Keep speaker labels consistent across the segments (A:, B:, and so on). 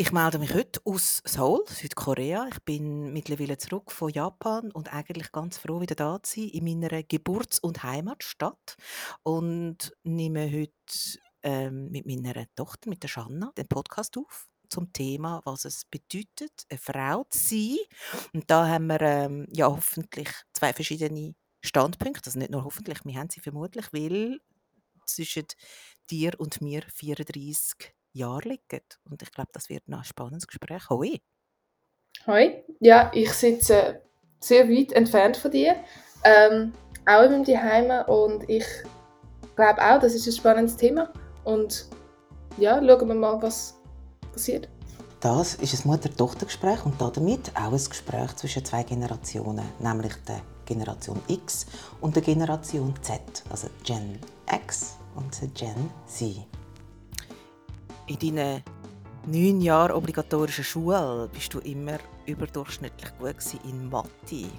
A: Ich melde mich heute aus Seoul, Südkorea. Ich bin mittlerweile zurück von Japan und eigentlich ganz froh, wieder da zu sein in meiner Geburts- und Heimatstadt. Und nehme heute ähm, mit meiner Tochter, mit der Shanna, den Podcast auf zum Thema, was es bedeutet, eine Frau zu sein. Und da haben wir ähm, ja hoffentlich zwei verschiedene Standpunkte. Also nicht nur hoffentlich, wir haben sie vermutlich, weil zwischen dir und mir 34 Jahre liegen. Und ich glaube, das wird noch ein spannendes Gespräch. Hoi!
B: Hoi! Ja, ich sitze sehr weit entfernt von dir, ähm, auch in meinem Zuhause und ich glaube auch, das ist ein spannendes Thema und ja, schauen wir mal, was passiert.
A: Das ist ein Mutter-Tochter-Gespräch und damit auch ein Gespräch zwischen zwei Generationen, nämlich der Generation X und der Generation Z, also Gen X und Gen Z. In deinen neun Jahren obligatorischen Schule bist du immer überdurchschnittlich gut in Mathe.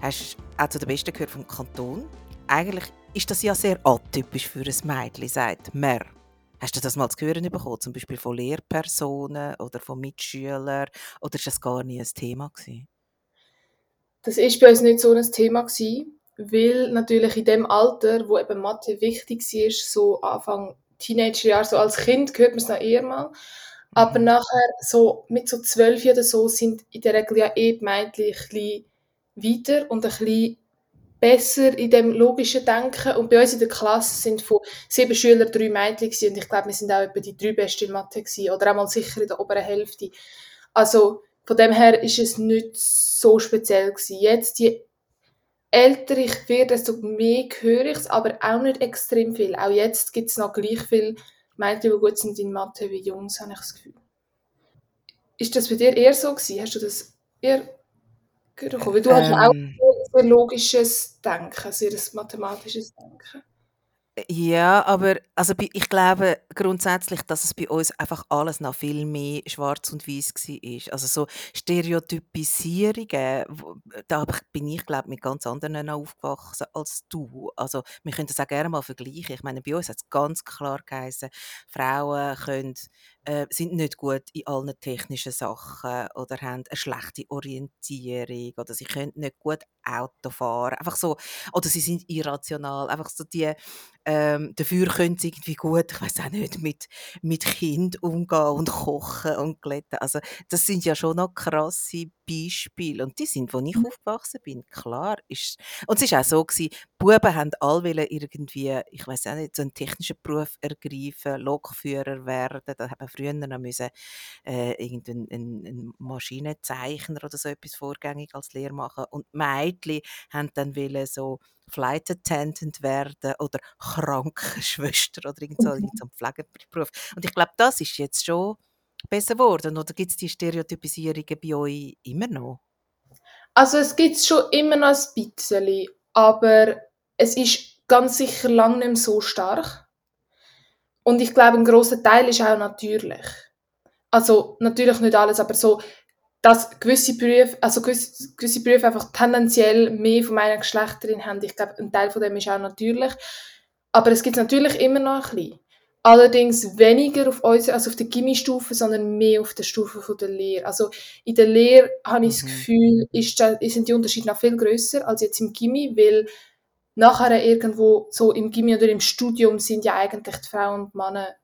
A: Hast auch zu den Besten gehört vom Kanton. Eigentlich ist das ja sehr atypisch für ein Mädchen, sagt man. Hast du das mal zu hören bekommen, zum Beispiel von Lehrpersonen oder von Mitschülern? Oder ist das gar nie ein Thema gewesen?
B: Das ist bei uns nicht so ein Thema gewesen, weil natürlich in dem Alter, wo eben Mathe wichtig war, so Anfang Teenagerjahre, so als Kind hört man es noch eher mal. Aber mhm. nachher, so mit so zwölf oder so, sind in der Regel ja eh die Mädchen ein bisschen weiter und ein bisschen besser in dem logischen Denken. Und bei uns in der Klasse sind von sieben Schülern drei Mädchen gewesen. und ich glaube, wir sind auch etwa die drei Besten in Mathe gewesen, oder einmal sicher in der oberen Hälfte. Also von dem her ist es nicht so speziell gewesen. Jetzt, je älter ich werde, desto mehr höre ich es, aber auch nicht extrem viel. Auch jetzt gibt es noch gleich viele Mädchen, die gut sind in Mathe wie Jungs, habe ich das Gefühl. Ist das bei dir eher so gewesen? Hast du das eher gehört? Weil du ähm, hast auch ein sehr logisches Denken, sehr ein mathematisches Denken.
A: Ja, aber also ich glaube grundsätzlich, dass es bei uns einfach alles noch viel mehr schwarz und weiß war. Also so Stereotypisierungen, da bin ich glaube mit ganz anderen aufgewachsen als du. Also wir können das auch gerne mal vergleichen. Ich meine, bei uns hat es ganz klar geheißen, Frauen können äh, sind nicht gut in allen technischen Sachen oder haben eine schlechte Orientierung oder sie können nicht gut Auto fahren. Einfach so, oder sie sind irrational. Einfach so die, ähm, dafür können sie irgendwie gut, ich weiß auch nicht, mit, mit Kind umgehen und kochen und glätten. Also das sind ja schon noch krasse Beispiele. Und die sind, wo ich mhm. aufgewachsen bin, klar. Ist, und es war auch so, gewesen, Buben haben alle irgendwie, ich weiß auch nicht, so einen technischen Beruf ergreifen, Lokführer werden. Da haben früher noch müssen, äh, irgendeinen einen Maschinenzeichner oder so etwas vorgängig als Lehrer machen. Und Mädchen haben dann wollen so Flight Attendant werden oder Krankenschwester oder irgend so, mhm. irgend so einen Pflegeberuf. Und ich glaube, das ist jetzt schon besser geworden? Oder gibt es die Stereotypisierungen bei euch immer noch?
B: Also es gibt es schon immer noch ein bisschen, aber es ist ganz sicher lange nicht mehr so stark. Und ich glaube, ein großer Teil ist auch natürlich. Also natürlich nicht alles, aber so, dass gewisse Berufe, also gewisse, gewisse Berufe einfach tendenziell mehr von meiner Geschlechterin haben. Ich glaube, ein Teil von dem ist auch natürlich. Aber es gibt natürlich immer noch ein bisschen. Allerdings weniger auf unserer, also auf der Gimmi-Stufe, sondern mehr auf der Stufe von der Lehre. Also in der Lehre habe ich mhm. das Gefühl, ist, sind die Unterschiede noch viel größer als jetzt im Gimmi, weil nachher irgendwo so im Gimmi oder im Studium sind ja eigentlich die Frauen und Männer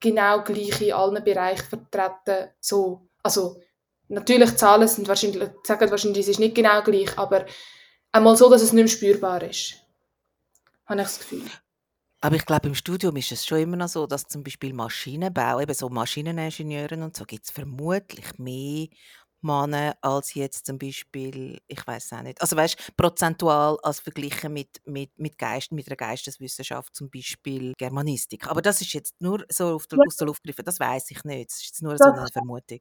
B: genau gleich in allen Bereichen vertreten. So, also natürlich Zahlen sind wahrscheinlich, sagen wahrscheinlich, es ist nicht genau gleich, aber einmal so, dass es nicht mehr spürbar ist. Habe ich das Gefühl.
A: Aber ich glaube, im Studium ist es schon immer noch so, dass zum Beispiel Maschinenbau, eben so Maschineningenieuren und so, gibt es vermutlich mehr Männer als jetzt zum Beispiel, ich weiß auch nicht, also weißt prozentual als verglichen mit, mit, mit Geist, mit einer Geisteswissenschaft, zum Beispiel Germanistik. Aber das ist jetzt nur so auf der, aus der Luft gegriffen, das weiß ich nicht. Das ist jetzt nur so eine Vermutung.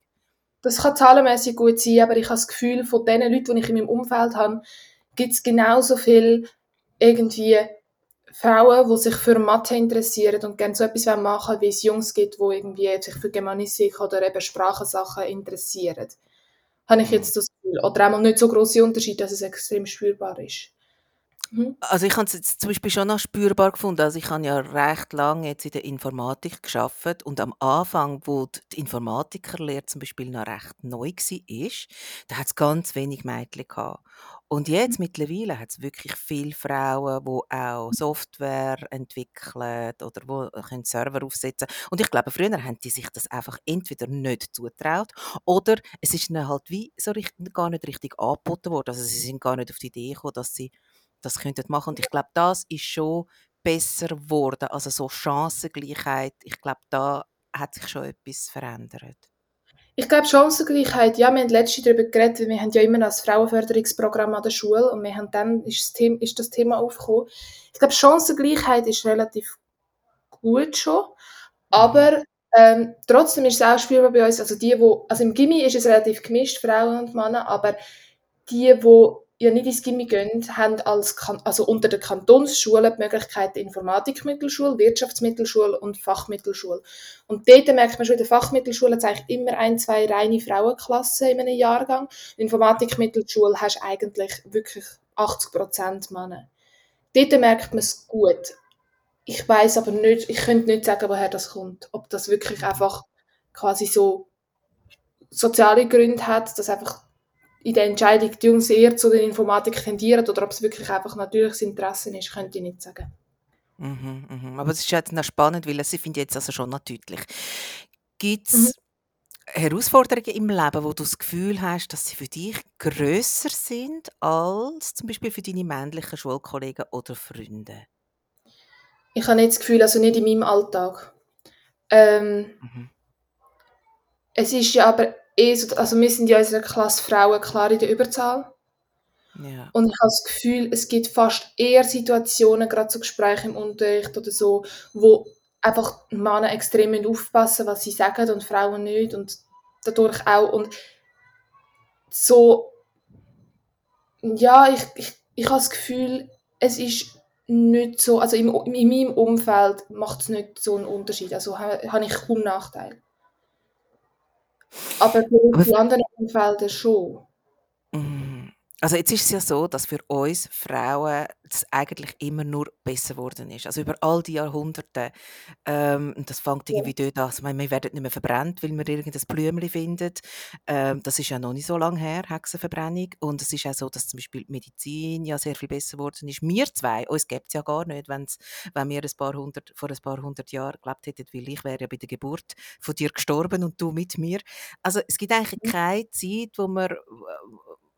B: Das kann zahlenmäßig gut sein, aber ich habe das Gefühl, von den Leuten, die ich in meinem Umfeld habe, gibt es genauso viel irgendwie Frauen, die sich für Mathe interessieren und gerne so etwas machen wollen, wie es Jungs gibt, die irgendwie sich für Germanistik oder eben Sprachensachen interessieren. Habe ich jetzt das Gefühl. Oder einmal nicht so große Unterschiede, dass es extrem spürbar ist. Mhm.
A: Also, ich habe es jetzt zum Beispiel schon noch spürbar gefunden. Also, ich habe ja recht lange jetzt in der Informatik geschafft und am Anfang, wo die Informatikerlehre zum Beispiel noch recht neu war, da hat es ganz wenig Mädchen gehabt. Und jetzt mittlerweile hat es wirklich viele Frauen, die auch Software entwickeln oder wo können Server aufsetzen Und ich glaube, früher haben die sich das einfach entweder nicht zugetraut oder es ist ihnen halt wie so richtig, gar nicht richtig angeboten worden. Also, sie sind gar nicht auf die Idee gekommen, dass sie das könnten machen. Und ich glaube, das ist schon besser geworden. Also so Chancengleichheit, ich glaube, da hat sich schon etwas verändert.
B: Ich glaube, Chancengleichheit, ja, wir haben letztens darüber geredet, weil wir haben ja immer noch ein Frauenförderungsprogramm an der Schule und wir haben dann ist das Thema, ist das Thema aufgekommen. Ich glaube, Chancengleichheit ist relativ gut schon, aber ähm, trotzdem ist es auch spürbar bei uns, also die, wo, also im Gimmi ist es relativ gemischt, Frauen und Männer, aber die, die ja nicht ins Gimmi gehen, haben als also unter den Kantonsschulen die Möglichkeit Informatikmittelschule, Wirtschaftsmittelschule und Fachmittelschule. Und dort merkt man schon, in der Fachmittelschule hat eigentlich immer ein, zwei reine Frauenklassen in einem Jahrgang. In Informatikmittelschule hast du eigentlich wirklich 80% Männer. Dort merkt man es gut. Ich weiß aber nicht, ich könnte nicht sagen, woher das kommt. Ob das wirklich einfach quasi so soziale Gründe hat, dass einfach in der Entscheidung die Jungs eher zu der Informatik tendieren oder ob es wirklich einfach natürliches Interesse ist, könnte ich nicht sagen.
A: Mhm, mhm. Aber es ist jetzt noch spannend, weil sie finde jetzt also schon noch deutlich. Gibt es
B: Mhm.
A: Herausforderungen im Leben, wo du das Gefühl hast, dass sie für dich grösser sind als zum Beispiel für deine männlichen Schulkollegen oder Freunde?
B: Ich habe nicht das Gefühl, also nicht in meinem Alltag. Ähm,
A: Mhm.
B: es ist ja aber so, also wir sind ja in unserer Klasse Frauen klar in der Überzahl.
A: Ja.
B: Und ich habe das Gefühl, es gibt fast eher Situationen, gerade so Gespräche im Unterricht oder so, wo einfach Männer extrem aufpassen was sie sagen und Frauen nicht und dadurch auch und so ja, ich, ich, ich habe das Gefühl, es ist nicht so, also im, in meinem Umfeld macht es nicht so einen Unterschied, also ha- habe ich kaum Nachteil. Aber für die anderen Umfelder schon.
A: Mhm. Also jetzt ist es ja so, dass für uns Frauen es eigentlich immer nur besser geworden ist. Also über all die Jahrhunderte. Ähm, und das fängt irgendwie dort an. Also, ich meine, wir werden nicht mehr verbrannt, weil wir irgendein Blümchen finden. Ähm, das ist ja noch nicht so lange her, Hexenverbrennung. Und es ist auch so, dass zum Beispiel die Medizin ja sehr viel besser geworden ist. Wir zwei, uns gäbe es ja gar nicht, wenn's, wenn wir ein paar hundert, vor ein paar hundert Jahren gelebt hätten, weil ich wäre ja bei der Geburt von dir gestorben und du mit mir. Also es gibt eigentlich
B: Mhm.
A: keine Zeit, wo äh,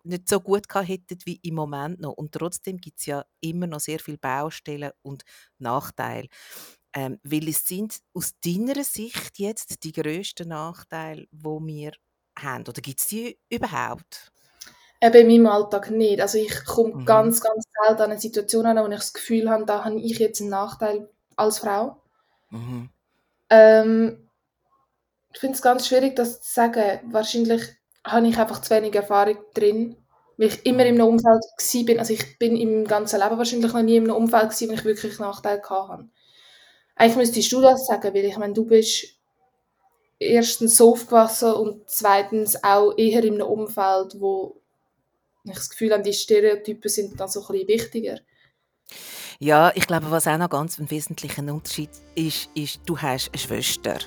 A: nicht so gut gehabt hätten wie im Moment noch. Und trotzdem gibt es ja immer noch sehr viele Baustellen und Nachteile. Ähm, welche sind aus deiner Sicht jetzt die grössten Nachteile, die wir haben? Oder gibt es die überhaupt?
B: Eben in meinem Alltag nicht. Also ich komme
A: Mhm.
B: ganz, ganz selten an eine Situation an, wo ich das Gefühl habe, da habe ich jetzt einen Nachteil als Frau.
A: Mhm.
B: Ähm, ich finde es ganz schwierig, das zu sagen. Wahrscheinlich habe ich einfach zu wenig Erfahrung drin, weil ich immer in einem Umfeld gsi bin. Also ich bin im ganzen Leben wahrscheinlich noch nie in einem Umfeld gsi, wo ich wirklich Nachteile gehabt habe. Eigentlich müsstest du das sagen, weil ich meine, du bist erstens so aufgewachsen und zweitens auch eher in einem Umfeld, wo ich das Gefühl habe, die Stereotypen sind dann so ein bisschen wichtiger.
A: Ja, ich glaube, was auch noch ganz ein wesentlicher Unterschied ist, ist, du hast eine Schwester.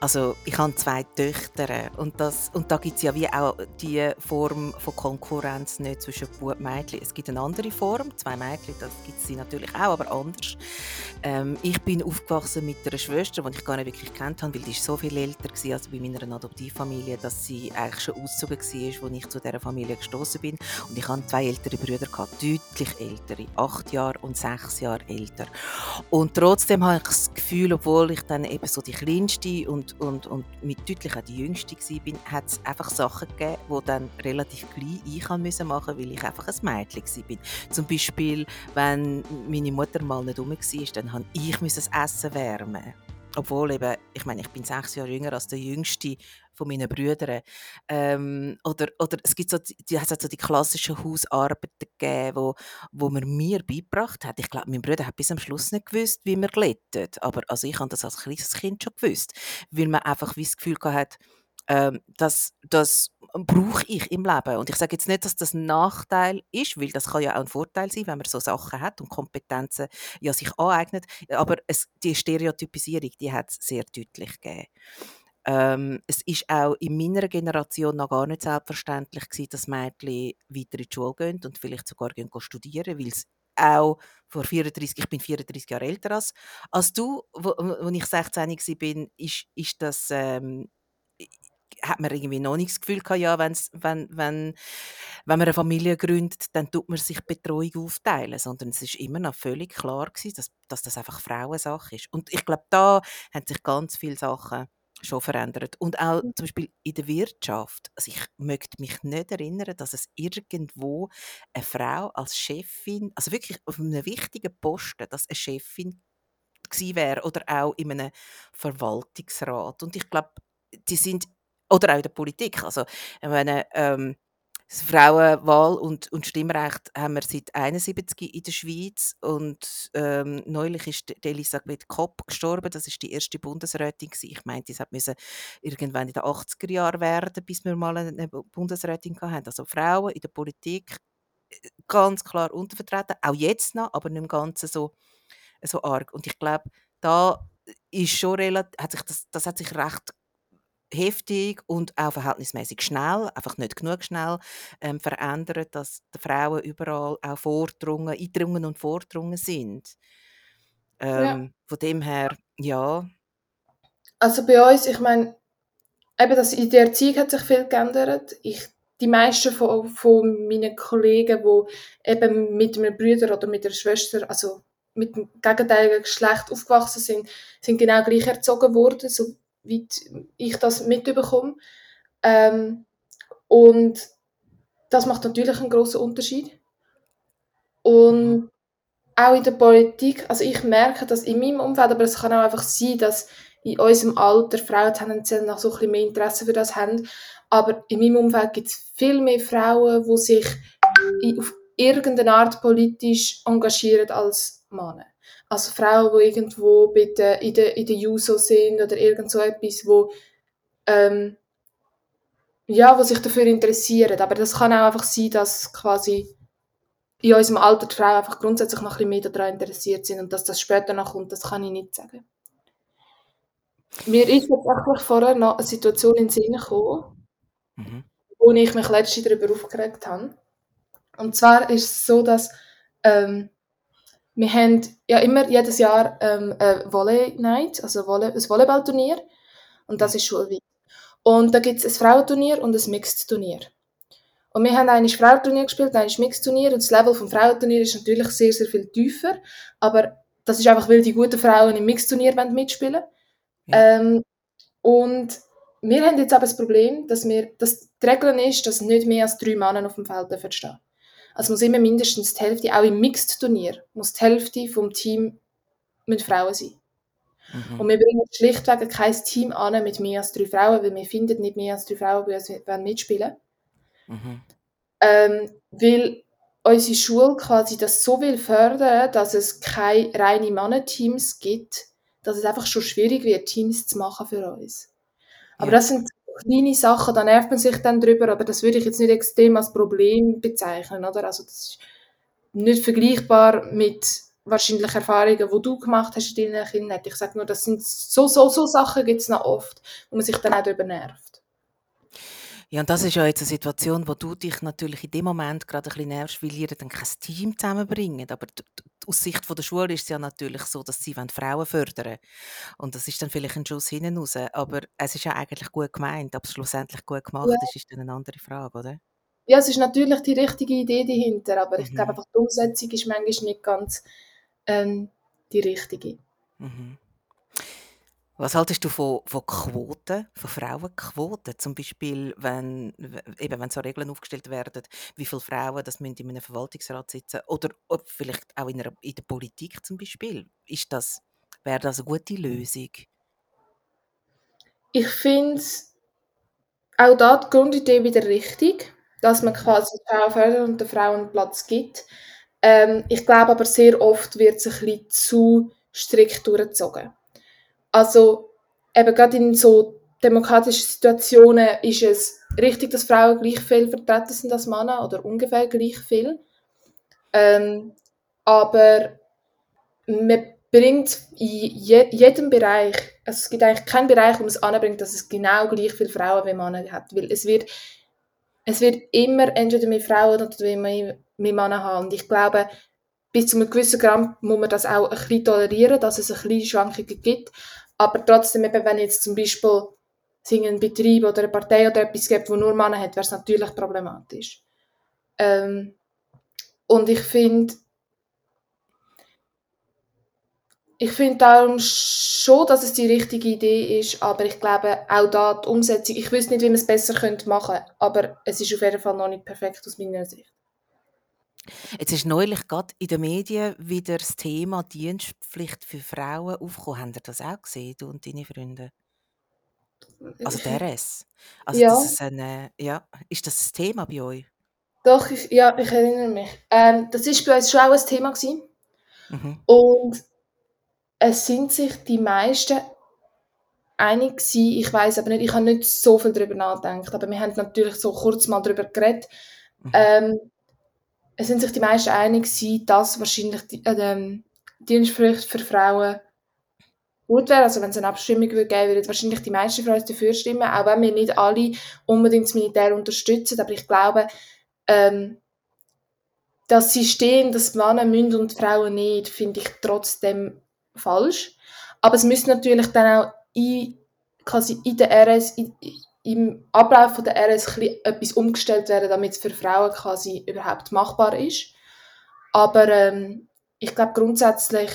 A: Also ich habe zwei Töchter und, das, und da gibt es ja wie auch die Form von Konkurrenz nicht zwischen Bub und Mädchen. Es gibt eine andere Form, zwei Mädchen, das gibt es natürlich auch, aber anders. Ähm, ich bin aufgewachsen mit einer Schwester, die ich gar nicht wirklich kennt habe, weil die so viel älter war als bei meiner Adoptivfamilie, dass sie eigentlich schon ausgezogen war, als ich zu dieser Familie gestoßen bin. Und ich hatte zwei ältere Brüder, gehabt, deutlich ältere, acht Jahre und sechs Jahre älter. Und trotzdem habe ich das Gefühl, obwohl ich dann eben so die kleinste und, und, und mit deutlich auch die jüngste war, hat es einfach Sachen gegeben, die dann relativ gleich ich machen musste, weil ich einfach ein Mädchen war. Zum Beispiel, wenn meine Mutter mal nicht rum war, dann musste ich das Essen wärmen. Obwohl eben, ich meine, ich bin sechs Jahre jünger als der jüngste von meinen Brüdern. Ähm, oder, oder es gibt so, die, hat so die klassischen Hausarbeiten gegeben, wo, wo man mir beigebracht hat. Ich glaube, mein Bruder hat bis am Schluss nicht gewusst, wie man glättet. Aber also ich habe das als kleines Kind schon gewusst. Weil man einfach wie das Gefühl hat, ähm, dass, dass brauche ich im Leben. Und ich sage jetzt nicht, dass das ein Nachteil ist, weil das kann ja auch ein Vorteil sein, wenn man so Sachen hat und Kompetenzen ja sich aneignet. Aber es, die Stereotypisierung, die hat es sehr deutlich gegeben. Ähm, es ist auch in meiner Generation noch gar nicht selbstverständlich gewesen, dass Mädchen weiter in die Schule gehen und vielleicht sogar gehen studieren, weil es auch vor 34, ich bin 34 Jahre älter als, als du, wo ich 16 war, ist, ist das, ähm, hat man irgendwie noch nicht das Gefühl gehabt, ja, wenn's, wenn, wenn, wenn man eine Familie gründet, dann tut man sich Betreuung aufteilen, sondern es ist immer noch völlig klar gewesen, dass, dass das einfach Frauensache ist. Und ich glaube, da haben sich ganz viele Sachen schon verändert. Und auch zum Beispiel in der Wirtschaft. Also ich möchte mich nicht erinnern, dass es irgendwo eine Frau als Chefin, also wirklich auf einem wichtigen Posten, dass eine Chefin gewesen wäre oder auch in einem Verwaltungsrat. Und ich glaube, die sind oder auch in der Politik. Also, ich meine, ähm, das Frauenwahl und, und Stimmrecht haben wir seit 71 in der Schweiz und ähm, neulich ist Elisabeth Kopp gestorben. Das ist die erste Bundesrätin gewesen. Ich meinte, es müsse irgendwann in den 80er Jahren werden, bis wir mal eine Bundesrätin hatten. Also Frauen in der Politik äh, ganz klar untervertreten, auch jetzt noch, aber nicht im Ganzen so, so arg. Und ich glaube, da ist schon relativ, hat sich das, das hat sich recht heftig und auch verhältnismäßig schnell, einfach nicht genug schnell, ähm, verändert, dass die Frauen überall auch vordrungen, eindrungen und vordrungen sind. Ähm, ja. Von dem her, ja.
B: Also bei uns, ich meine, eben das, in der Erziehung hat sich viel geändert. Ich, die meisten von, von meinen Kollegen, die eben mit einem Bruder oder mit einer Schwester, also mit dem gegenteiligen Geschlecht aufgewachsen sind, sind genau gleich erzogen worden, so wie ich das mitbekomme. Ähm, und das macht natürlich einen großen Unterschied. Und auch in der Politik, also ich merke das in meinem Umfeld, aber es kann auch einfach sein, dass in unserem Alter Frauen tendenziell noch so ein bisschen mehr Interesse für das haben. Aber in meinem Umfeld gibt es viel mehr Frauen, die sich auf irgendeine Art politisch engagieren als Männer. Also Frauen, die irgendwo der, in, der, in der Juso sind oder irgend so etwas, wo, ähm, ja, wo sich dafür interessieren. Aber das kann auch einfach sein, dass quasi in unserem Alter die Frauen einfach grundsätzlich noch ein bisschen mehr daran interessiert sind und dass das später noch kommt, das kann ich nicht sagen. Mir ist tatsächlich vorher noch eine Situation in den Sinn gekommen, mhm. wo ich mich letztens darüber aufgeregt habe. Und zwar ist es so, dass ähm, wir haben ja immer jedes Jahr ähm, eine Volley Night, also Volley, ein Volleyballturnier. Und das ist schulweit. Und da gibt es ein Frauenturnier und ein Mixed-Turnier. Und wir haben ein Frauenturnier gespielt, ein Mixed-Turnier. Und das Level vom Frauenturnier ist natürlich sehr, sehr viel tiefer. Aber das ist einfach, weil die guten Frauen im Mixed-Turnier mitspielen ja. ähm, Und wir haben jetzt aber das Problem, dass, wir, dass die Regel ist, dass nicht mehr als drei Männer auf dem Feld stehen also muss immer mindestens die Hälfte, auch im Mixed-Turnier, muss die Hälfte vom Team mit Frauen sein. Mhm. Und wir bringen schlichtweg kein Team an mit mehr als drei Frauen, weil wir finden nicht mehr als drei Frauen, die mitspielen mhm. ähm, Weil unsere Schule quasi das so will fördern, dass es keine reinen Männerteams gibt, dass es einfach schon schwierig wird, Teams zu machen für uns. Aber ja. das sind kleine Sachen, da nervt man sich dann drüber, aber das würde ich jetzt nicht extrem als Problem bezeichnen, oder? Also das ist nicht vergleichbar mit wahrscheinlich Erfahrungen, die du gemacht hast in deiner Kindheit. Ich sage nur, das sind so, so, so Sachen gibt es noch oft, wo man sich dann auch darüber nervt.
A: Ja, und das ist ja jetzt eine Situation, wo du dich natürlich in dem Moment gerade ein bisschen nervst, weil ihr dann kein Team zusammenbringt. Aber aus Sicht von der Schule ist es ja natürlich so, dass sie Frauen fördern wollen. Und das ist dann vielleicht ein Schuss hinten raus. Aber es ist ja eigentlich gut gemeint, aber schlussendlich gut gemacht ja. ist, ist dann eine andere Frage, oder?
B: Ja, es ist natürlich die richtige Idee dahinter, aber mhm. ich glaube einfach, die Umsetzung ist manchmal nicht ganz ähm, die richtige. Mhm.
A: Was haltest du von, von Quoten, von Frauenquoten? Zum Beispiel, wenn, eben, wenn so Regeln aufgestellt werden, wie viele Frauen das in einem Verwaltungsrat sitzen oder vielleicht auch in, einer, in der Politik zum Beispiel. Ist das, wäre das eine gute Lösung?
B: Ich finde auch da die Grundidee wieder richtig, dass man quasi die Frauen fördert und den Frauen Platz gibt. Ähm, ich glaube aber sehr oft wird es ein bisschen zu strikt durchgezogen. Also eben gerade in so demokratischen Situationen ist es richtig, dass Frauen gleich viel vertreten sind als Männer oder ungefähr gleich viel. Ähm, aber man bringt in je, jedem Bereich, also es gibt eigentlich keinen Bereich, wo man es anbringt, dass es genau gleich viele Frauen wie Männer hat, weil es wird, es wird immer entweder mehr Frauen oder mehr, mehr Männer haben. Und ich glaube, bis zu einem gewissen Grad muss man das auch ein bisschen tolerieren, dass es ein bisschen Schwankungen gibt, aber trotzdem, eben, wenn jetzt zum Beispiel einen Betrieb oder eine Partei oder etwas gibt, wo nur Männer hat, wäre es natürlich problematisch. Ähm, und ich finde, ich finde darum schon, dass es die richtige Idee ist, aber ich glaube auch da die Umsetzung, ich wüsste nicht, wie man es besser machen könnte, aber es ist auf jeden Fall noch nicht perfekt aus meiner Sicht.
A: Jetzt ist neulich gerade in den Medien wieder das Thema Dienstpflicht für Frauen aufgekommen. Habt ihr das auch gesehen, du und deine Freunde? Also der RS. Also
B: Ja.
A: das ist eine, ja, ist das ein Thema bei euch?
B: Doch, ich, ja, ich erinnere mich. Ähm, das ist bei uns schon auch ein Thema gewesen.
A: Mhm.
B: Und es sind sich die meisten einig gewesen. Ich weiß aber nicht, ich habe nicht so viel darüber nachgedacht, aber wir haben natürlich so kurz mal darüber geredet.
A: Mhm.
B: Ähm, es sind sich die meisten einig dass wahrscheinlich die, äh, ähm, Dienstpflicht für Frauen gut wäre. Also wenn es eine Abstimmung würde geben, würden wahrscheinlich die meisten uns dafür stimmen, auch wenn wir nicht alle unbedingt das Militär unterstützen. Aber ich glaube, ähm, das System, dass Männer müssen und Frauen nicht, finde ich trotzdem falsch. Aber es müsste natürlich dann auch in, quasi in der RS, in, im Ablauf von der RS etwas umgestellt werden, damit es für Frauen quasi überhaupt machbar ist. Aber ähm, ich glaube grundsätzlich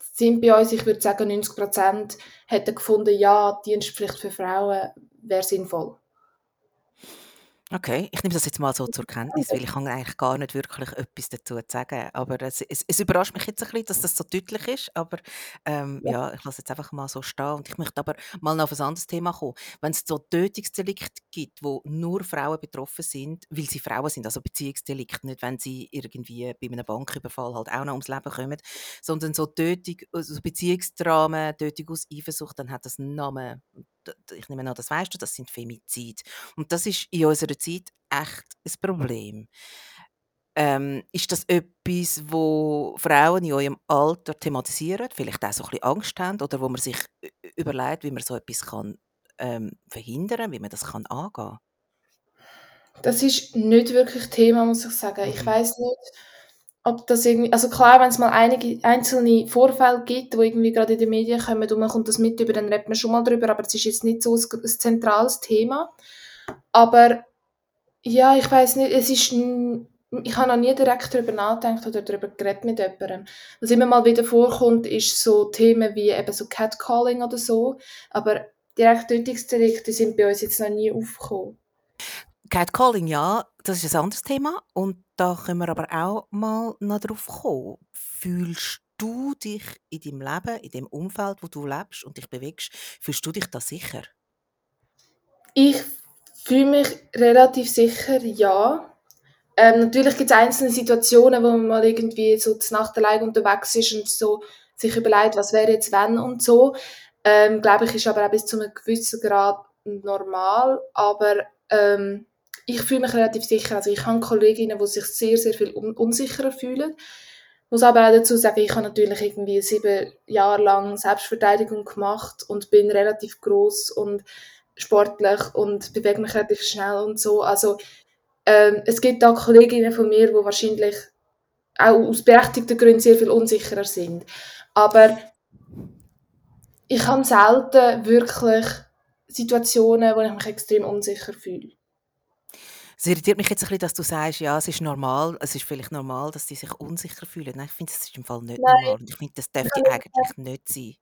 B: sind bei uns, ich würde sagen 90 Prozent, hätten gefunden, ja, Dienstpflicht für Frauen wäre sinnvoll.
A: Okay, ich nehme das jetzt mal so zur Kenntnis, weil ich kann eigentlich gar nicht wirklich etwas dazu sagen. Aber es, es, es überrascht mich jetzt ein bisschen, dass das so deutlich ist. Aber ähm,
B: Ja.
A: ja, ich lasse jetzt einfach mal so stehen. Und ich möchte aber mal noch auf ein anderes Thema kommen. Wenn es so Tötungsdelikte gibt, wo nur Frauen betroffen sind, weil sie Frauen sind, also Beziehungsdelikte, nicht wenn sie irgendwie bei einem Banküberfall halt auch noch ums Leben kommen, sondern so Tötung, also Beziehungsdramen, Tötung aus Eifersucht, dann hat das einen Namen. Ich nehme an, das weißt du, das sind Femizid. Und das ist in unserer Zeit echt ein Problem. Ähm, ist das etwas, wo Frauen in eurem Alter thematisieren, vielleicht auch so ein bisschen Angst haben oder wo man sich überlegt, wie man so etwas kann ähm, verhindern, wie man das kann angehen?
B: Das ist nicht wirklich Thema, muss ich sagen. Ich
A: Mhm.
B: weiß nicht, ob das irgendwie, also klar, wenn es mal einige einzelne Vorfälle gibt, wo irgendwie gerade in den Medien kommen und man kommt das mit über, dann redet man schon mal drüber, aber es ist jetzt nicht so ein, zentrales Thema. Aber ja, ich weiß nicht, es ist, ich habe noch nie direkt darüber nachgedacht oder darüber geredet mit jemandem. Was immer mal wieder vorkommt, ist so Themen wie eben so Catcalling oder so, aber direkt Tötungsdelikte sind bei uns jetzt noch nie aufgekommen.
A: Catcalling, ja, das ist ein anderes Thema und da können wir aber auch mal noch drauf kommen. Fühlst du dich in deinem Leben, in dem Umfeld, wo du lebst und dich bewegst, fühlst du dich da sicher?
B: Ich fühle mich relativ sicher, ja. Ähm, natürlich gibt es einzelne Situationen, wo man mal irgendwie so zur Nacht allein unterwegs ist und so sich überlegt, was wäre jetzt wenn und so. Ähm, glaube ich, ist aber auch bis zu einem gewissen Grad normal. Aber ähm, ich fühle mich relativ sicher. Also ich habe Kolleginnen, die sich sehr, sehr viel un unsicherer fühlen. Muss aber auch dazu sagen, ich habe natürlich irgendwie sieben Jahre lang Selbstverteidigung gemacht und bin relativ groß und sportlich und bewege mich relativ schnell und so. Also ähm, es gibt da Kolleginnen von mir, die wahrscheinlich auch aus berechtigten Gründen sehr viel unsicherer sind. Aber ich habe selten wirklich Situationen, wo ich mich extrem unsicher fühle.
A: Es irritiert mich jetzt ein bisschen, dass du sagst, ja, es ist normal, es ist vielleicht normal, dass die sich unsicher fühlen. Nein, ich finde, das ist im Fall nicht
B: Nein,
A: normal. Ich finde, das dürfte eigentlich nicht sein.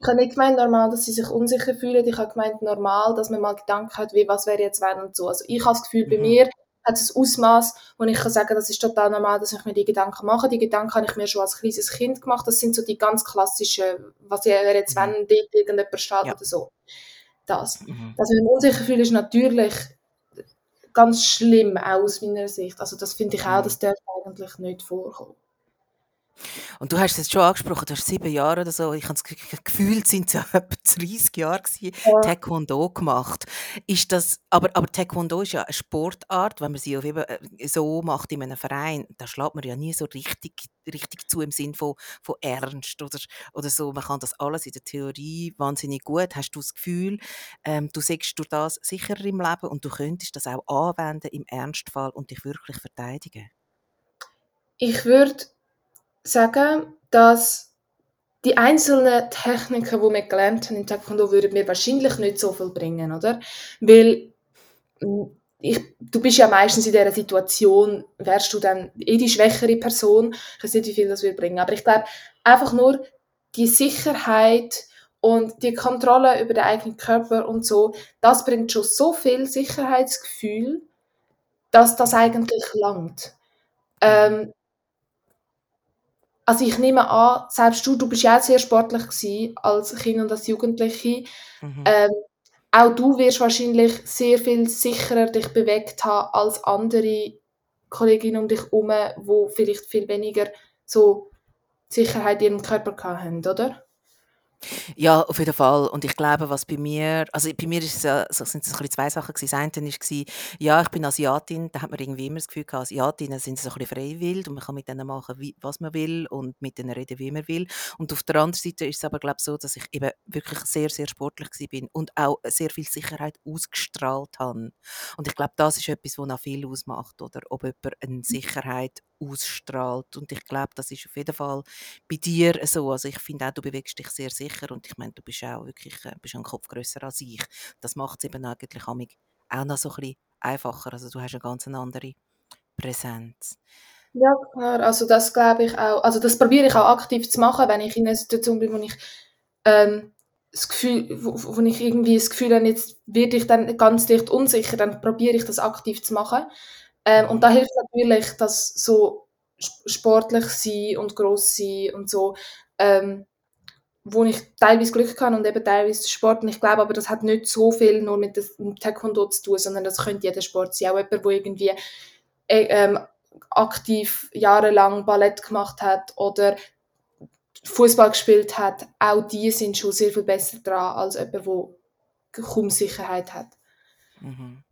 B: Ich habe nicht gemeint normal, dass sie sich unsicher fühlen. Ich habe gemeint normal, dass man mal Gedanken hat, wie was wäre jetzt wenn und so. Also ich habe das Gefühl, bei
A: Mhm.
B: mir hat es ein Ausmaß, wo ich kann sagen, das ist total normal, dass ich mir die Gedanken mache. Die Gedanken habe ich mir schon als kleines Kind gemacht. Das sind so die ganz klassischen, was wäre jetzt
A: Mhm.
B: wenn dort irgendjemand steht
A: Ja.
B: oder so. Das.
A: Mhm.
B: Dass ich mich unsicher fühle, ist natürlich ganz schlimm, auch aus meiner Sicht. Also das finde ich auch,
A: Mhm.
B: das darf eigentlich nicht vorkommen.
A: Und du hast es jetzt schon angesprochen, du hast sieben Jahre oder so, ich habe das Gefühl, sind es etwa 30 Jahre gewesen,
B: Ja.
A: Taekwondo gemacht. Ist das, aber, aber Taekwondo ist ja eine Sportart, wenn man sie auf eben, äh, so macht in einem Verein, da schlägt man ja nie so richtig, richtig zu im Sinn von, von Ernst oder, oder so. Man kann das alles in der Theorie wahnsinnig gut. Hast du das Gefühl, ähm, du siehst durch das sicherer im Leben und du könntest das auch anwenden im Ernstfall und dich wirklich verteidigen?
B: Ich würde sagen, dass die einzelnen Techniken, die wir gelernt haben im Taekwondo, würden mir wahrscheinlich nicht so viel bringen, oder? Weil ich, du bist ja meistens in dieser Situation, wärst du dann eh die schwächere Person. Ich weiß nicht, wie viel das würde bringen, aber ich glaube, einfach nur die Sicherheit und die Kontrolle über den eigenen Körper und so, das bringt schon so viel Sicherheitsgefühl, dass das eigentlich langt. Ähm, also ich nehme an, selbst du, du bist ja auch sehr sportlich gewesen als Kind und als Jugendliche.
A: Mhm.
B: Ähm, auch du wirst wahrscheinlich sehr viel sicherer dich bewegt haben als andere Kolleginnen um dich herum, die vielleicht viel weniger so Sicherheit in ihrem Körper hatten, oder?
A: Ja, auf jeden Fall. Und ich glaube, was bei mir, also bei mir ist es ja, so, sind es ein bisschen zwei Sachen gewesen. Das eine war, ja, ich bin Asiatin, da hat man irgendwie immer das Gefühl gehabt, Asiatinnen sind so ein bisschen freiwillig und man kann mit denen machen, wie, was man will und mit denen reden, wie man will. Und auf der anderen Seite ist es aber, glaube ich, so, dass ich eben wirklich sehr, sehr sportlich gewesen bin und auch sehr viel Sicherheit ausgestrahlt habe. Und ich glaube, das ist etwas, was noch viel ausmacht, oder? Ob jemand eine Sicherheit ausstrahlt. Und ich glaube, das ist auf jeden Fall bei dir so. Also ich finde auch, du bewegst dich sehr sicher und ich meine, du bist auch wirklich äh, bist einen Kopf grösser als ich. Das macht es eben eigentlich auch noch so ein bisschen einfacher. Also du hast eine ganz andere Präsenz.
B: Ja, klar. Also das glaube ich auch. Also das probiere ich auch aktiv zu machen, wenn ich in einer Situation bin, wo ich ähm, das Gefühl, wo, wo ich irgendwie das Gefühl habe, jetzt werde ich dann ganz dicht unsicher, dann probiere ich das aktiv zu machen. Ähm, und da hilft natürlich, dass so sportlich sein und gross sein und so, ähm, wo ich teilweise Glück kann und eben teilweise Sport. Und ich glaube aber, das hat nicht so viel nur mit dem Taekwondo zu tun, sondern das könnte jeder Sport sein. Auch jemand, der irgendwie äh, ähm, aktiv jahrelang Ballett gemacht hat oder Fußball gespielt hat, auch die sind schon sehr viel besser dran als jemand, der kaum Sicherheit hat.
A: Mhm.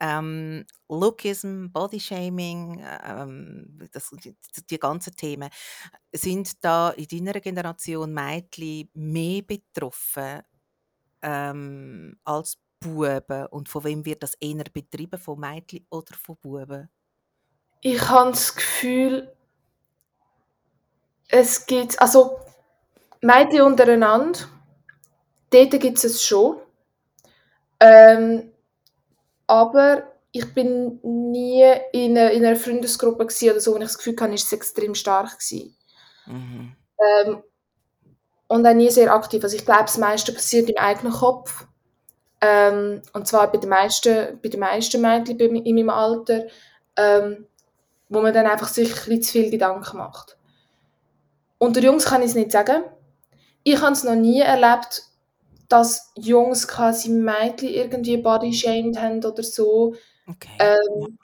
A: Ähm, Lookism, Bodyshaming, ähm, das, die, die ganzen Themen, sind da in deiner Generation Mädchen mehr betroffen ähm, als Buben? Und von wem wird das eher betrieben, von Mädchen oder von Buben?
B: Ich habe das Gefühl, es gibt, also Mädchen untereinander, dort gibt es es schon. Ähm, aber ich bin nie in einer, in einer Freundesgruppe oder so, wo ich das Gefühl hatte, ist es extrem stark gewesen.
A: Mhm.
B: Ähm, und auch nie sehr aktiv. Also ich glaube, das meiste passiert im eigenen Kopf. Ähm, und zwar bei den meisten, bei den meisten Mädchen in meinem Alter, ähm, wo man dann einfach sich ein bisschen zu viel Gedanken macht. Unter Jungs kann ich es nicht sagen. Ich habe es noch nie erlebt, dass Jungs quasi Mädchen irgendwie bodyshamed haben oder so.
A: Okay.
B: Ähm,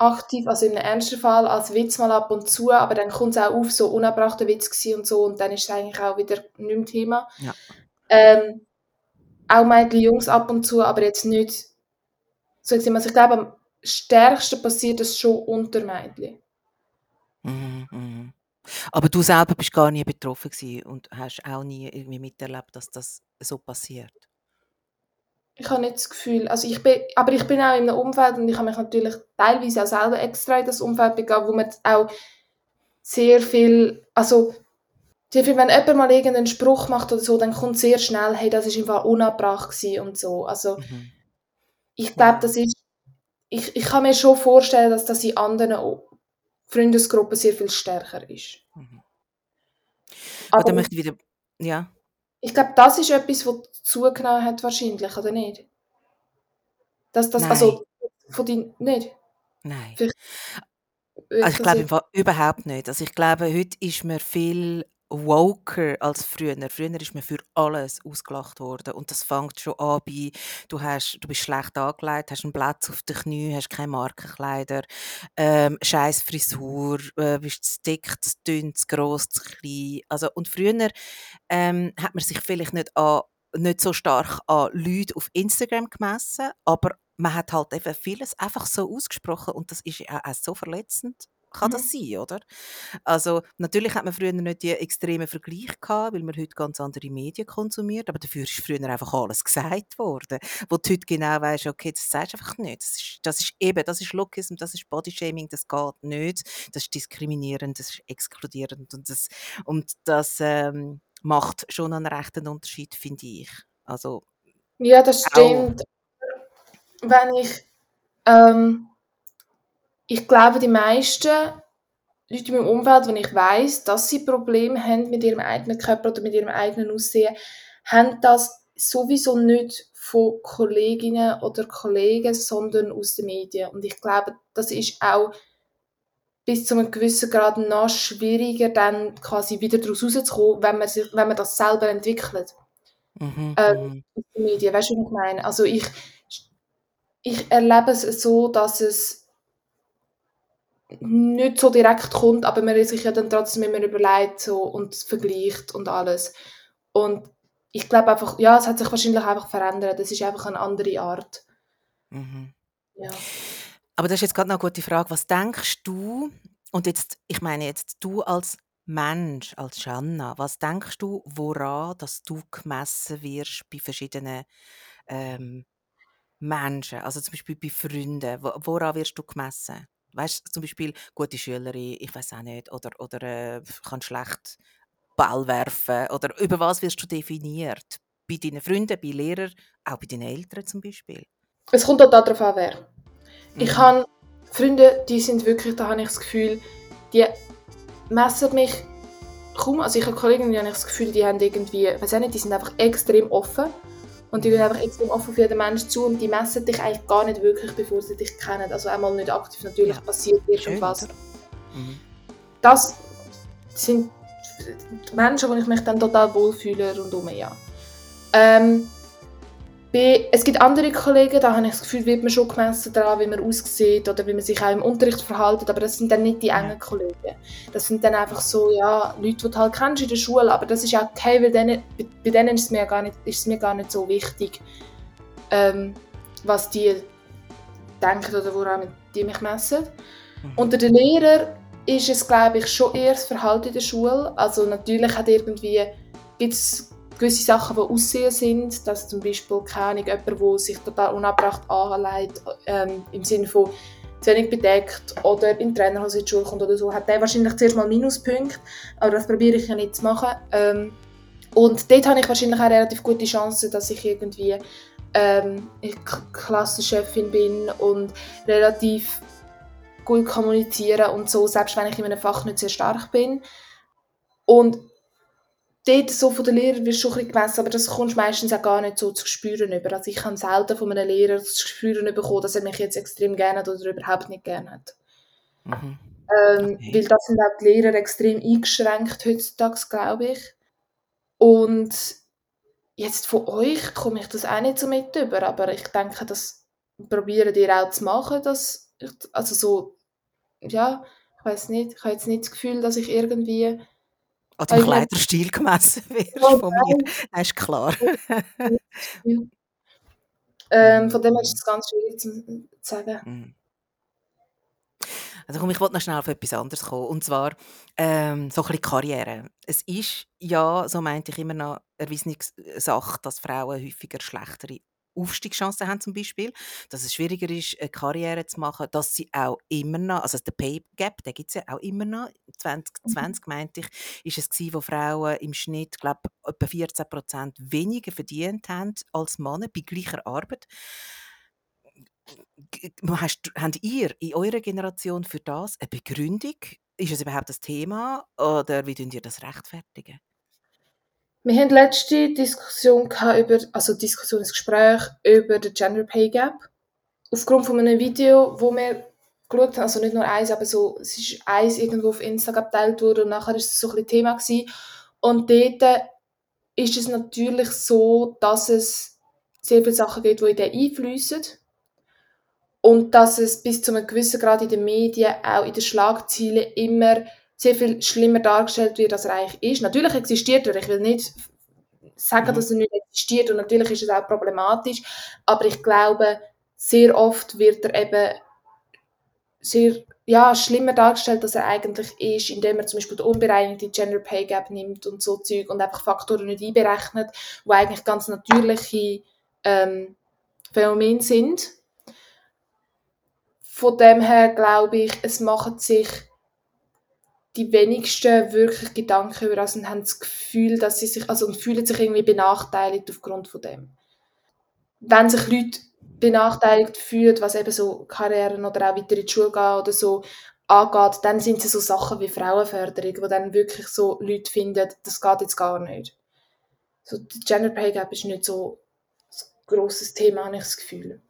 B: aktiv, also in einem ernsten Fall als Witz mal ab und zu, aber dann kommt es auch auf, so unabbrachter Witz und so und dann ist es eigentlich auch wieder nicht mehr Thema.
A: Ja.
B: Ähm, auch Mädchen, Jungs ab und zu, aber jetzt nicht so gesehen. Also ich glaube, am stärksten passiert es schon unter Mädchen.
A: Mhm, mhm. Aber du selber bist gar nie betroffen gewesen und hast auch nie irgendwie miterlebt, dass das so passiert?
B: Ich habe nicht das Gefühl, also ich bin, aber ich bin auch in einem Umfeld und ich habe mich natürlich teilweise auch selber extra in das Umfeld begeben, wo man auch sehr viel, also sehr viel, wenn jemand mal irgendeinen Spruch macht oder so, dann kommt sehr schnell, hey, das ist im Fall unabbracht und so. Also
A: Mhm.
B: ich glaube, das ist, ich, ich kann mir schon vorstellen, dass das in anderen Freundesgruppen sehr viel stärker ist.
A: Mhm. Aber dann möchte ich wieder, ja.
B: ich glaube, das ist etwas, was zugenommen hat wahrscheinlich, oder nicht? Dass das,
A: Nein.
B: also von den, nicht?
A: Nein.
B: Vielleicht
A: Also ich glaube überhaupt nicht. Also ich glaube, heute ist man viel woker als früher. Früher ist man für alles ausgelacht worden und das fängt schon an bei, du, hast, du bist schlecht angelegt, hast einen Platz auf den Knien, hast keine Markenkleider, ähm, scheiß Frisur, äh, bist zu dick, zu dünn, zu gross, zu klein. Also, und früher ähm, hat man sich vielleicht nicht, an, nicht so stark an Leute auf Instagram gemessen, aber man hat halt eben vieles einfach so ausgesprochen und das ist auch, auch so verletzend kann
B: Mhm.
A: das sein, oder? Also, natürlich hat man früher nicht die extremen Vergleiche gehabt, weil man heute ganz andere Medien konsumiert, aber dafür ist früher einfach alles gesagt worden, wo du heute genau weißt, okay, das sagst du einfach nicht. Das ist, das ist eben, das ist Lookism, das ist Bodyshaming, das geht nicht, das ist diskriminierend, das ist exkludierend und das, und das ähm, macht schon einen rechten Unterschied, finde ich. Also,
B: Ja, das
A: auch,
B: stimmt. Wenn ich, ähm, ich glaube, die meisten Leute in meinem Umfeld, wo ich weiß, dass sie Probleme haben mit ihrem eigenen Körper oder mit ihrem eigenen Aussehen, haben das sowieso nicht von Kolleginnen oder Kollegen, sondern aus den Medien. Und ich glaube, das ist auch bis zu einem gewissen Grad noch schwieriger, dann quasi wieder daraus rauszukommen, wenn man, sich, wenn man das selber entwickelt.
A: mhm, mhm,
B: aus den Medien, weißt du, was ich meine? Also ich, ich erlebe es so, dass es nicht so direkt kommt, aber man sich ja dann trotzdem immer überlegt so, und vergleicht und alles. Und ich glaube einfach, ja, es hat sich wahrscheinlich einfach verändert. Es ist einfach eine andere Art.
A: mhm.
B: Ja.
A: Aber das ist jetzt gerade noch eine gute Frage. Was denkst du, und jetzt, ich meine jetzt du als Mensch, als Shanna, was denkst du, woran, dass du gemessen wirst bei verschiedenen ähm, Menschen, also zum Beispiel bei Freunden, wo, woran wirst du gemessen? Weißt du, zum Beispiel gute Schülerin, ich weiß auch nicht, oder, oder äh, kann schlecht Ball werfen, oder über was wirst du definiert? Bei deinen Freunden, bei Lehrern, auch bei deinen Eltern zum Beispiel?
B: Es kommt auch darauf an, wer. Ich
A: Mhm.
B: habe Freunde, die sind wirklich, da habe ich das Gefühl, die messen mich kaum. Also ich habe Kollegen, die habe ich das Gefühl, die haben irgendwie, weiß auch nicht, die sind einfach extrem offen. Und die gehen einfach extrem offen auf jeden Menschen zu und die messen dich eigentlich gar nicht wirklich, bevor sie dich kennen. Also einmal nicht aktiv, natürlich
A: Ja.
B: passiert irgendwas.
A: Mhm.
B: Das sind die Menschen, wo ich mich dann total wohlfühle rundum, ja. Ähm, bei, es gibt andere Kollegen, da habe ich das Gefühl, wird man schon gemessen daran, wie man aussieht oder wie man sich auch im Unterricht verhält, aber das sind dann nicht die engen Kollegen. Das sind dann einfach so, ja, Leute, die du halt kennst in der Schule, aber das ist auch okay, weil denen, bei, bei denen ist es, mir gar nicht, ist es mir gar nicht so wichtig, ähm, was die denken oder woran die mich messen.
A: Mhm.
B: Unter den Lehrern ist es, glaube ich, schon eher das Verhalten in der Schule. Also natürlich hat irgendwie, gibt es gewisse Sachen, die Aussehen sind, dass zum Beispiel, keine jemand, der sich total unabbracht anlegt, ähm, im Sinne von zu wenig bedeckt oder in Trainerhose in die Schule kommt oder so, hat der wahrscheinlich zuerst mal Minuspunkte, aber das probiere ich ja nicht zu machen. Ähm, und dort habe ich wahrscheinlich auch relativ gute Chancen, dass ich irgendwie ähm, Klassenchefin bin und relativ gut kommunizieren und so, selbst wenn ich in einem Fach nicht sehr stark bin. Und dort so von den Lehrern wirst du schon ein bisschen gemessen, aber das kommst du meistens auch gar nicht so zu spüren über. Also ich habe selten von einem Lehrer zu spüren bekommen, dass er mich jetzt extrem gerne hat oder überhaupt nicht gerne hat.
A: Mhm.
B: Ähm,
A: Okay.
B: Weil das sind auch die Lehrer extrem eingeschränkt heutzutage, glaube ich. Und jetzt von euch komme ich das auch nicht so mit über, aber ich denke, das probieren die auch zu machen, dass ich, also so, ja, ich weiß nicht, ich habe jetzt nicht das Gefühl, dass ich irgendwie
A: An deinem
B: Also ich meine-
A: Kleiderstil gemessen wirst
B: Oh
A: von mir. Das ist klar.
B: ähm, von dem her ist es ganz schwierig zu, zu sagen.
A: Mhm. Also komm, ich wollte noch schnell auf etwas anderes kommen. Und zwar ähm, so ein bisschen Karriere. Es ist ja, so meinte ich immer noch, erwiesene Sache, dass Frauen häufiger schlechtere Aufstiegschancen haben zum Beispiel, dass es schwieriger ist, eine Karriere zu machen, dass sie auch immer noch, also der Pay Gap, den gibt es ja auch immer noch, 2020 meinte ich, ist es gewesen, wo Frauen im Schnitt, glaube etwa 14% weniger verdient haben als Männer bei gleicher Arbeit. Hast, habt ihr in eurer Generation für das eine Begründung? Ist es überhaupt das Thema oder wie tun ihr das rechtfertigen?
B: Wir hatten letzte Diskussion über, also Diskussionsgespräch über den Gender Pay Gap. Aufgrund von einem Video, wo wir geschaut haben, also nicht nur eins, aber so, es ist eins irgendwo auf Instagram geteilt worden und nachher ist es so ein bisschen Thema gewesen. Und dort ist es natürlich so, dass es sehr viele Sachen gibt, die in den einfließen. Und dass es bis zu einem gewissen Grad in den Medien, auch in den Schlagzeilen, immer sehr viel schlimmer dargestellt wird, als er eigentlich ist. Natürlich existiert er, ich will nicht sagen, mhm. dass er nicht existiert und natürlich ist es auch problematisch, aber ich glaube, sehr oft wird er eben sehr ja, schlimmer dargestellt, als er eigentlich ist, indem er zum Beispiel die unbereinigte Gender Pay Gap nimmt und so Zeug und einfach Faktoren nicht einberechnet, wo eigentlich ganz natürliche ähm, Phänomene sind. Von dem her glaube ich, es machen sich die wenigsten wirklich Gedanken über das und haben das Gefühl, dass sie sich, also und fühlen sich irgendwie benachteiligt aufgrund von dem. Wenn sich Leute benachteiligt fühlen, was eben so Karrieren oder auch weiter in die Schule gehen oder so angeht, dann sind es so Sachen wie Frauenförderung, wo dann wirklich so Leute finden, das geht jetzt gar nicht. So, die Gender Pay Gap ist nicht so ein grosses Thema, habe ich das Gefühl.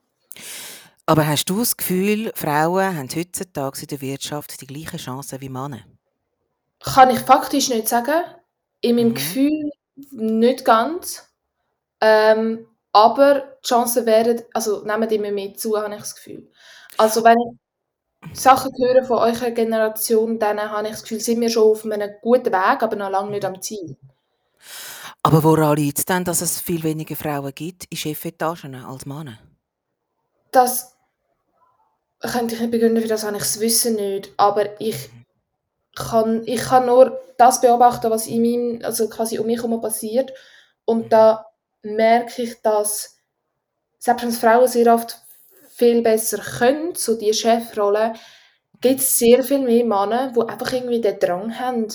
A: Aber hast du das Gefühl, Frauen haben heutzutage in der Wirtschaft die gleichen Chancen wie Männer?
B: Kann ich faktisch nicht sagen. In meinem mhm. Gefühl nicht ganz. Ähm, aber die Chancen wären, also nehmen immer mehr zu, habe ich das Gefühl. Also wenn ich Sachen höre von eurer Generation, dann habe ich das Gefühl, sind wir schon auf einem guten Weg, aber noch lange nicht am Ziel.
A: Aber woran liegt es denn, dass es viel weniger Frauen gibt in Chefetagen als Männer?
B: Das könnte ich nicht begründen, für das habe ich das Wissen nicht. Aber ich kann, ich kann nur das beobachten, was in meinem, also quasi um mich herum passiert. Und da merke ich, dass selbst wenn Frauen sehr oft viel besser können, so die Chefrolle, gibt es sehr viel mehr Männer, die einfach irgendwie den Drang haben,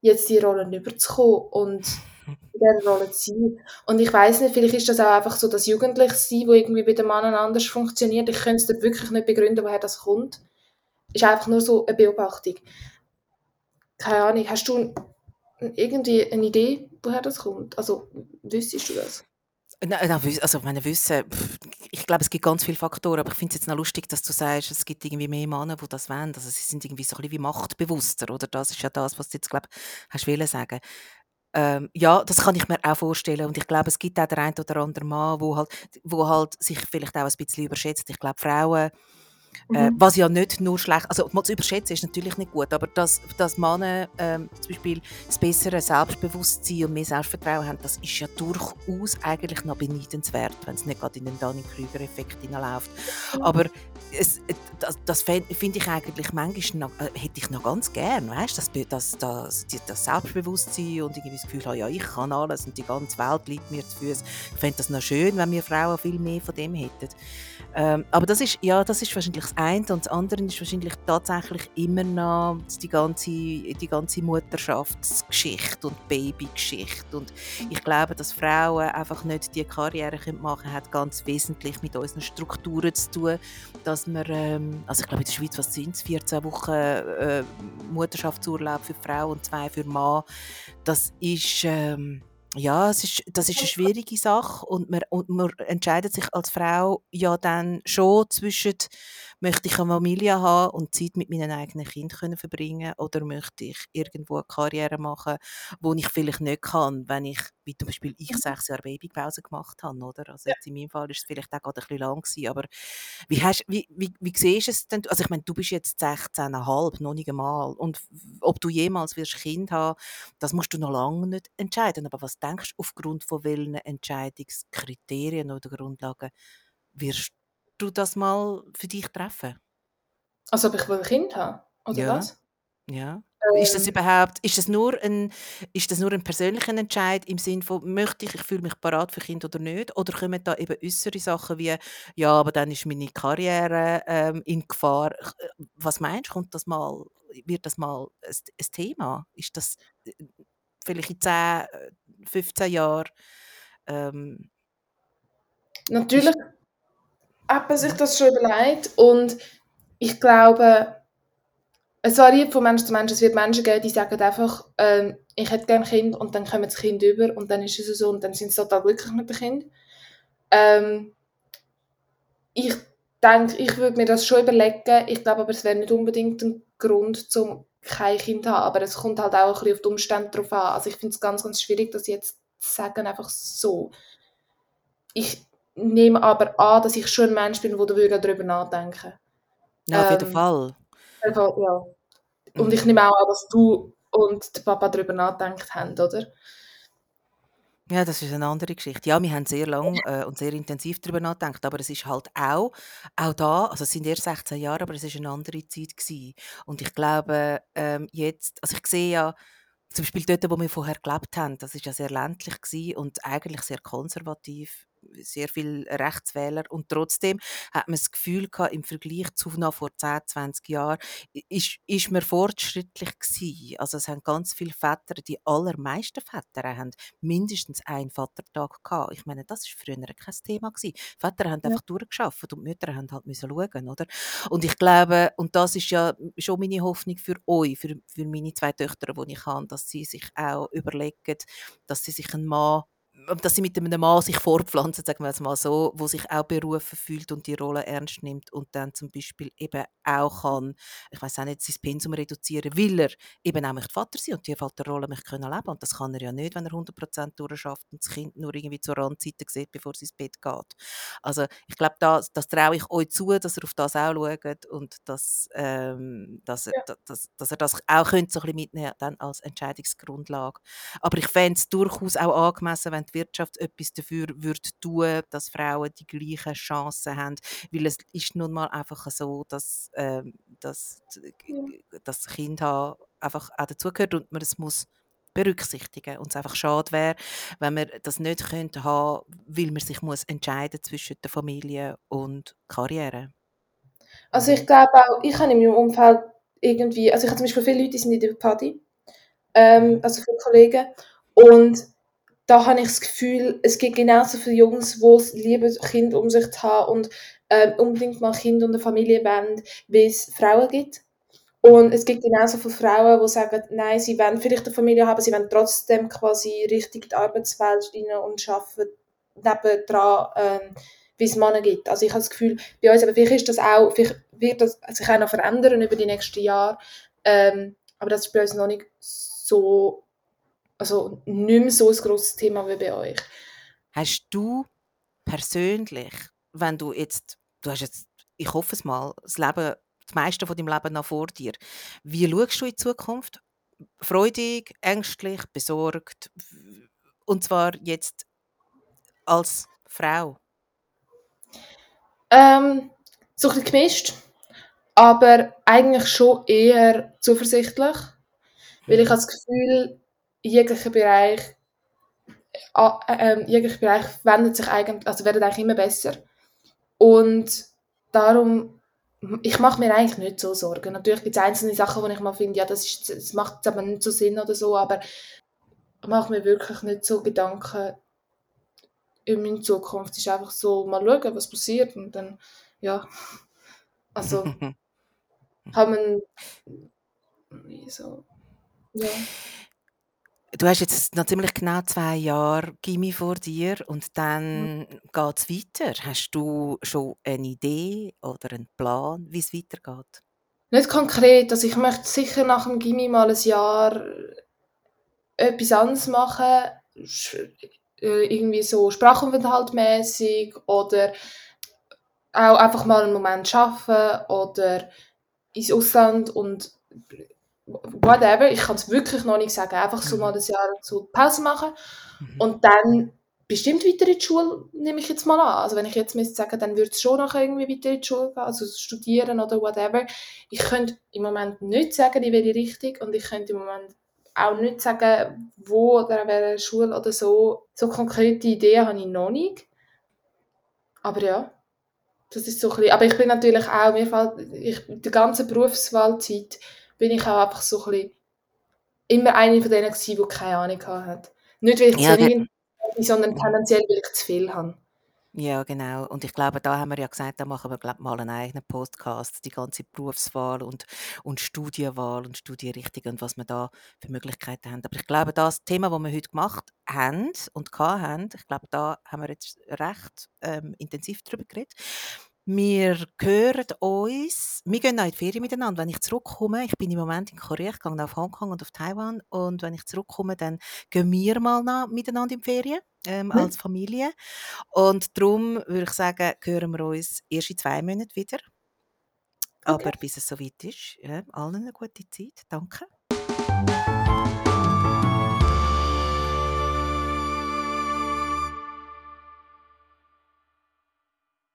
B: jetzt die Rollen überzukommen und in dieser Rolle zu sein. Und ich weiß nicht, vielleicht ist das auch einfach so das Jugendliche-Sein, wo irgendwie bei den Männern anders funktioniert. Ich könnte es wirklich nicht begründen, woher das kommt. Ist einfach nur so eine Beobachtung. Keine Ahnung, hast du irgendwie eine Idee, woher das kommt? Also, wüsstest du das?
A: also meine Wissen, ich glaube, es gibt ganz viele Faktoren, aber ich finde es jetzt noch lustig, dass du sagst, es gibt irgendwie mehr Männer, die das wollen. Also sie sind irgendwie so ein bisschen wie machtbewusster, oder? Das ist ja das, was du jetzt, glaube hast wollen sagen. Ähm, ja, das kann ich mir auch vorstellen und ich glaube, es gibt auch den einen oder anderen Mann, wo halt, wo halt sich vielleicht auch ein bisschen überschätzt. Ich glaube, Frauen äh, mhm. was ja nicht nur schlecht, also mal zu überschätzen ist natürlich nicht gut, aber dass, dass Männer ähm, zum Beispiel das bessere Selbstbewusstsein und mehr Selbstvertrauen haben, das ist ja durchaus eigentlich noch beneidenswert, wenn es nicht gerade in den Dunning-Krüger-Effekt hineinläuft. Mhm. Aber es, das, das finde ich eigentlich manchmal noch, äh, hätte ich noch ganz gern, weißt das, das, das, das Selbstbewusstsein und irgendwie das Gefühl habe, ja, ich kann alles und die ganze Welt liegt mir zu Füßen. Ich fände das noch schön, wenn wir Frauen viel mehr von dem hätten. Ähm, aber das ist, ja, das ist wahrscheinlich das eine und das andere ist wahrscheinlich tatsächlich immer noch die ganze, die ganze Mutterschaftsgeschichte und Babygeschichte. Und ich glaube, dass Frauen einfach nicht die Karriere machen können, hat ganz wesentlich mit unseren Strukturen zu tun, dass wir, ähm, also ich glaube in der Schweiz, was sind es, 14 Wochen äh, Mutterschaftsurlaub für Frau und zwei für Mann, das ist... Ähm, ja, es ist, das ist eine schwierige Sache und man, und man entscheidet sich als Frau ja dann schon zwischen möchte ich eine Familie haben und Zeit mit meinen eigenen Kindern verbringen oder möchte ich irgendwo eine Karriere machen, wo ich vielleicht nicht kann, wenn ich, wie zum Beispiel ich, mhm. sechs Jahre Babypause gemacht habe, oder? Also jetzt in meinem Fall ist es vielleicht auch gerade ein bisschen lang gewesen, aber wie, hast, wie, wie, wie siehst du es denn? Also ich meine, du bist jetzt 16,5, noch nicht einmal und ob du jemals wirst Kind haben, das musst du noch lange nicht entscheiden, aber was denkst du, aufgrund von welchen Entscheidungskriterien oder Grundlagen wirst du das mal für dich treffen?
B: Also ob ich ein Kind haben? Oder
A: ja.
B: was?
A: Ja. Ähm. Ist das ähm. überhaupt, ist das nur ein, ist das nur ein persönlicher Entscheid im Sinne von, möchte ich, ich fühle mich parat für Kind oder nicht? Oder kommen da eben äußere Sachen wie, ja, aber dann ist meine Karriere ähm, in Gefahr. Äh, was meinst du, kommt das mal, wird das mal ein, ein Thema? Ist das äh, vielleicht in 10, 15 Jahren ähm,
B: Natürlich hat man sich das schon überlegt und ich glaube, es variiert von Mensch zu Mensch. Es wird Menschen geben, die sagen einfach, ähm, ich hätte gerne ein Kind und dann kommt das Kind über und dann ist es so und dann sind sie total glücklich mit dem Kind. Ähm, ich denke, ich würde mir das schon überlegen. Ich glaube aber, es wäre nicht unbedingt ein Grund, um kein Kind haben, aber es kommt halt auch ein bisschen auf die Umstände drauf an. Also ich finde es ganz, ganz schwierig, das jetzt zu sagen, einfach so. Ich nehme aber an, dass ich schon ein Mensch bin, der darüber nachdenken
A: Ja, auf jeden
B: ähm,
A: Fall.
B: Einfach, ja. Und ich nehme auch an, dass du und der Papa darüber nachgedacht haben, oder?
A: Ja, das ist eine andere Geschichte. Ja, wir haben sehr lang äh, und sehr intensiv darüber nachgedacht, aber es ist halt auch, auch da, also es sind erst 16 Jahre, aber es ist eine andere Zeit gewesen. Und ich glaube, ähm, jetzt, also ich sehe ja, zum Beispiel dort, wo wir vorher gelebt haben, das ist ja sehr ländlich gewesen und eigentlich sehr konservativ, sehr viel Rechtswähler und trotzdem hat man das Gefühl gehabt, im Vergleich zu noch vor 10, 20 Jahren, ist, ist man fortschrittlich gewesen. Also es haben ganz viele Väter, die allermeisten Väter haben mindestens einen Vatertag gehabt. Ich meine, das ist früher kein Thema gewesen. Väter haben
B: Ja.
A: einfach durchgeschafft und die Mütter haben halt müssen schauen, oder? Und ich glaube, und das ist ja schon meine Hoffnung für euch, für, für meine zwei Töchter, die ich habe, dass sie sich auch überlegen, dass sie sich einen Mann dass sie mit einem Mann sich fortpflanzen, sagen wir es mal so, wo sich auch berufen fühlt und die Rolle ernst nimmt und dann zum Beispiel eben auch kann, ich weiß auch nicht, sein Pensum reduzieren, weil er eben auch möchte Vater sein und die Vaterrolle möchte können leben und das kann er ja nicht, wenn er 100% durchschafft und das Kind nur irgendwie zur Randseite sieht, bevor es ins Bett geht. Also ich glaube, das, das traue ich euch zu, dass ihr auf das auch schaut und dass, ähm, dass, er,
B: Ja.
A: dass, dass ihr das auch könnt so ein bisschen mitnehmen dann als Entscheidungsgrundlage. Aber ich fände es durchaus auch angemessen, wenn die Wirtschaft etwas dafür würde tun, dass Frauen die gleichen Chancen haben, weil es ist nun mal einfach so, dass, ähm, dass
B: Ja.
A: das Kind haben einfach auch dazugehört und man es muss berücksichtigen und es einfach schade wäre, wenn man das nicht könnte haben, weil man sich muss entscheiden zwischen der Familie und Karriere.
B: Also ich glaube auch, ich habe in meinem Umfeld irgendwie, also ich habe zum Beispiel viele Leute, die sind in der Party, ähm, also viele Kollegen, und da habe ich das Gefühl, es gibt genauso viele Jungs, die es lieben, Kinder um sich zu haben und ähm, unbedingt mal Kinder und eine Familie wollen, wie es Frauen gibt. Und es gibt genauso viele Frauen, die sagen, nein, sie wollen vielleicht eine Familie haben, sie wollen trotzdem quasi richtig in die Arbeitswelt rein und arbeiten nebendran, ähm, wie es Männer gibt. Also ich habe das Gefühl, bei uns, aber vielleicht ist das auch, vielleicht wird das sich auch noch verändern über die nächsten Jahre, ähm, aber das ist bei uns noch nicht so, also nicht mehr so ein grosses Thema wie bei euch.
A: Hast du persönlich, wenn du jetzt, du hast jetzt, ich hoffe es mal, das Leben, das meiste von deinem Leben noch vor dir, wie schaust du in die Zukunft? Freudig, ängstlich, besorgt? Und zwar jetzt als Frau?
B: Ähm, so ein bisschen gemischt, aber eigentlich schon eher zuversichtlich, weil ich
A: Mhm.
B: habe das Gefühl, jeglicher Bereich, a- ähm, jeglicher Bereich wendet sich eigentlich, also wird eigentlich immer besser und darum, ich mache mir eigentlich nicht so Sorgen. Natürlich gibt es einzelne Sachen, wo ich mal finde, ja, das, ist, das macht jetzt aber nicht so Sinn oder so, aber ich mache mir wirklich nicht so Gedanken in meiner Zukunft. Es ist einfach so, mal schauen, was passiert und dann, ja, also man wie so, ja.
A: Du hast jetzt noch ziemlich genau zwei Jahre Gimmi vor dir und dann geht es weiter. Hast du schon eine Idee oder einen Plan, wie es weitergeht?
B: Nicht konkret, also ich möchte sicher nach dem Gimmi mal ein Jahr etwas anderes machen, äh, irgendwie so Sprachaufenthaltmäßig oder auch einfach mal einen Moment arbeiten oder ins Ausland und whatever. Ich kann es wirklich noch nicht sagen. Einfach so
A: Mhm.
B: mal ein Jahr so Pause machen
A: Mhm.
B: und dann bestimmt weiter in die Schule, nehme ich jetzt mal an. Also wenn ich jetzt müsste sagen, dann würde es schon noch irgendwie weiter in die Schule gehen, also studieren oder whatever. Ich könnte im Moment nicht sagen, in welche Richtung und ich könnte im Moment auch nicht sagen, wo oder an welcher Schule oder so. So konkrete Ideen habe ich noch nicht. Aber ja, das ist so ein bisschen, aber ich bin natürlich auch, mir fällt, ich, in der ganzen Berufswahlzeit bin ich auch einfach so ein bisschen immer eine von denen gewesen, die keine Ahnung hatte. Nicht, weil ich
A: Ja,
B: zu wenig bin, sondern tendenziell, weil ich zu viel habe.
A: Ja, genau. Und ich glaube, da haben wir ja gesagt, da machen wir glaub, mal einen eigenen Podcast, die ganze Berufswahl und, und Studienwahl und Studienrichtung und was wir da für Möglichkeiten haben. Aber ich glaube, das Thema, das wir heute gemacht haben und haben, ich glaube, da haben wir jetzt recht ähm, intensiv darüber geredet. Wir hören uns. Wir gehen auch in die Ferien miteinander. Wenn ich zurückkomme, ich bin im Moment in Korea, ich gehe auf Hongkong und auf Taiwan. Und wenn ich zurückkomme, dann gehen wir mal nach, miteinander in die Ferien ähm,
B: Mhm.
A: als Familie. Und darum würde ich sagen, hören wir uns erst in zwei Monaten wieder.
B: Okay.
A: Aber bis es soweit ist, ja, allen eine gute Zeit. Danke.